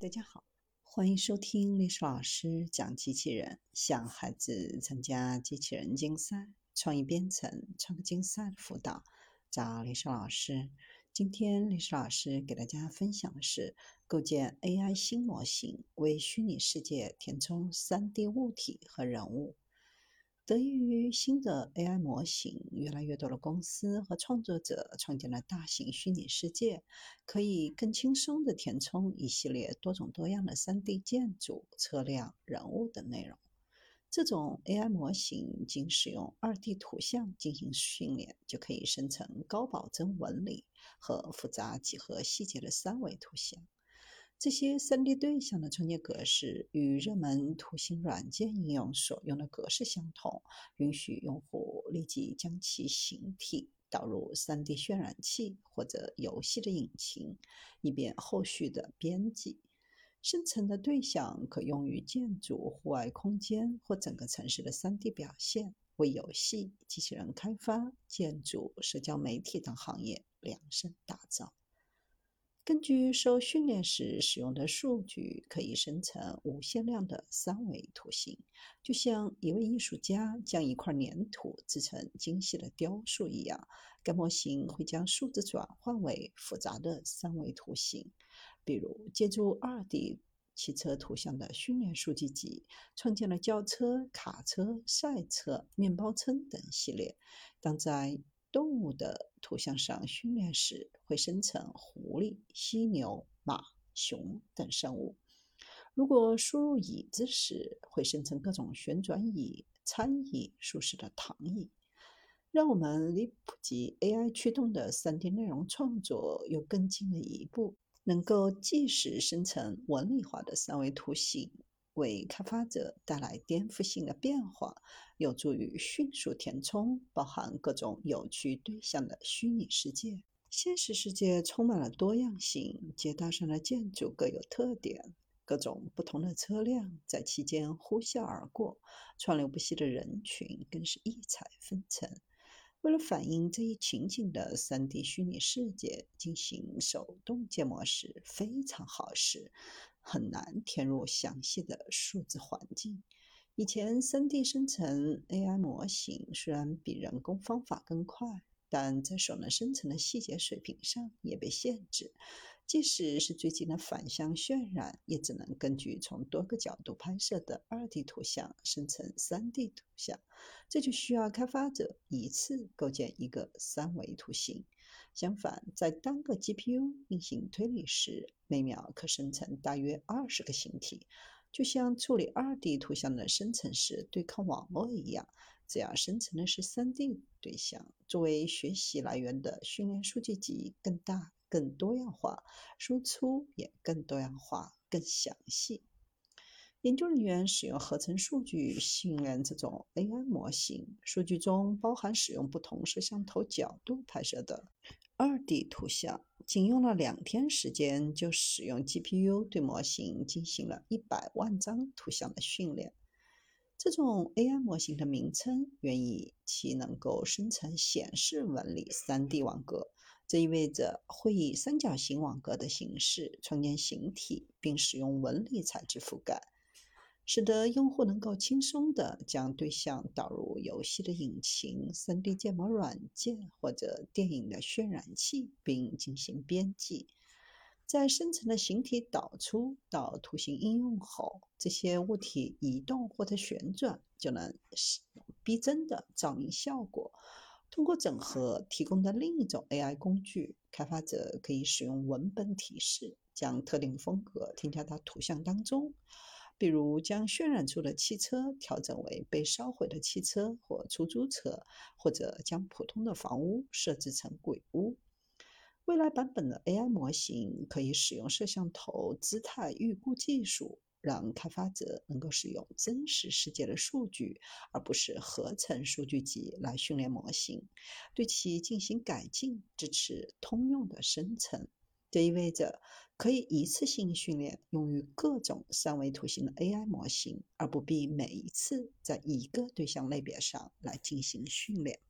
大家好，欢迎收听历史老师讲机器人，向孩子参加机器人竞赛、创意编程、创客竞赛的辅导，找历史老师。今天历史老师给大家分享的是构建 AI 新模型，为虚拟世界填充 3D 物体和人物。得益于新的 AI 模型，越来越多的公司和创作者创建了大型虚拟世界，可以更轻松地填充一系列多种多样的 3D 建筑、车辆、人物等内容。这种 AI 模型仅使用 2D 图像进行训练，就可以生成高保真纹理和复杂几何细节的三维图像。这些 3D 对象的创建格式与热门图形软件应用所用的格式相同，允许用户立即将其形体导入 3D 渲染器或者游戏的引擎，以便后续的编辑。生成的对象可用于建筑、户外空间或整个城市的 3D 表现，为游戏、机器人开发、建筑、社交媒体等行业量身打造。根据受训练时使用的数据，可以生成无限量的三维图形，就像一位艺术家将一块粘土制成精细的雕塑一样。该模型会将数字转换为复杂的三维图形，比如借助 2D 汽车图像的训练数据集，创建了轿车、卡车、赛车、面包车等系列。当在动物的图像上训练时，会生成狐狸、犀牛、马、熊等生物；如果输入椅子时，会生成各种旋转椅、餐椅、舒适的躺椅。让我们离普及 AI 驱动的 3D 内容创作又更近了一步，能够即时生成纹理化的三维图形。为开发者带来颠覆性的变化，有助于迅速填充包含各种有趣对象的虚拟世界。现实世界充满了多样性，街道上的建筑各有特点，各种不同的车辆在其间呼啸而过，川流不息的人群更是异彩纷呈。为了反映这一情景的 3D 虚拟世界进行手动建模时非常耗时，很难填入详细的数字环境。以前 3D 生成 AI 模型虽然比人工方法更快，但在所能生成的细节水平上也被限制。即使是最近的反向渲染，也只能根据从多个角度拍摄的 2D 图像生成 3D 图像，这就需要开发者一次构建一个三维图形。相反，在单个 GPU 运行推理时，每秒可生成大约二十个形体，就像处理 2D 图像的生成时对抗网络一样。只要生成的是 3D 对象，作为学习来源的训练数据集更大。更多样化，输出也更多样化、更详细。研究人员使用合成数据训练这种 AI 模型，数据中包含使用不同摄像头角度拍摄的 2D 图像。仅用了两天时间，就使用 GPU 对模型进行了一百万张图像的训练。这种 AI 模型的名称源于其能够生成显示纹理 3D 网格。这意味着会以三角形网格的形式创建形体，并使用纹理材质覆盖，使得用户能够轻松地将对象导入游戏的引擎、3D 建模软件或者电影的渲染器，并进行编辑。在生成的形体导出到图形应用后，这些物体移动或者旋转，就能使逼真的照明效果。通过整合提供的另一种 AI 工具，开发者可以使用文本提示，将特定风格添加到图像当中。比如，将渲染出的汽车调整为被烧毁的汽车或出租车，或者将普通的房屋设置成鬼屋。未来版本的 AI 模型可以使用摄像头姿态预估技术。让开发者能够使用真实世界的数据，而不是合成数据集来训练模型，对其进行改进，支持通用的生成。这意味着可以一次性训练用于各种三维图形的 AI 模型，而不必每一次在一个对象类别上来进行训练。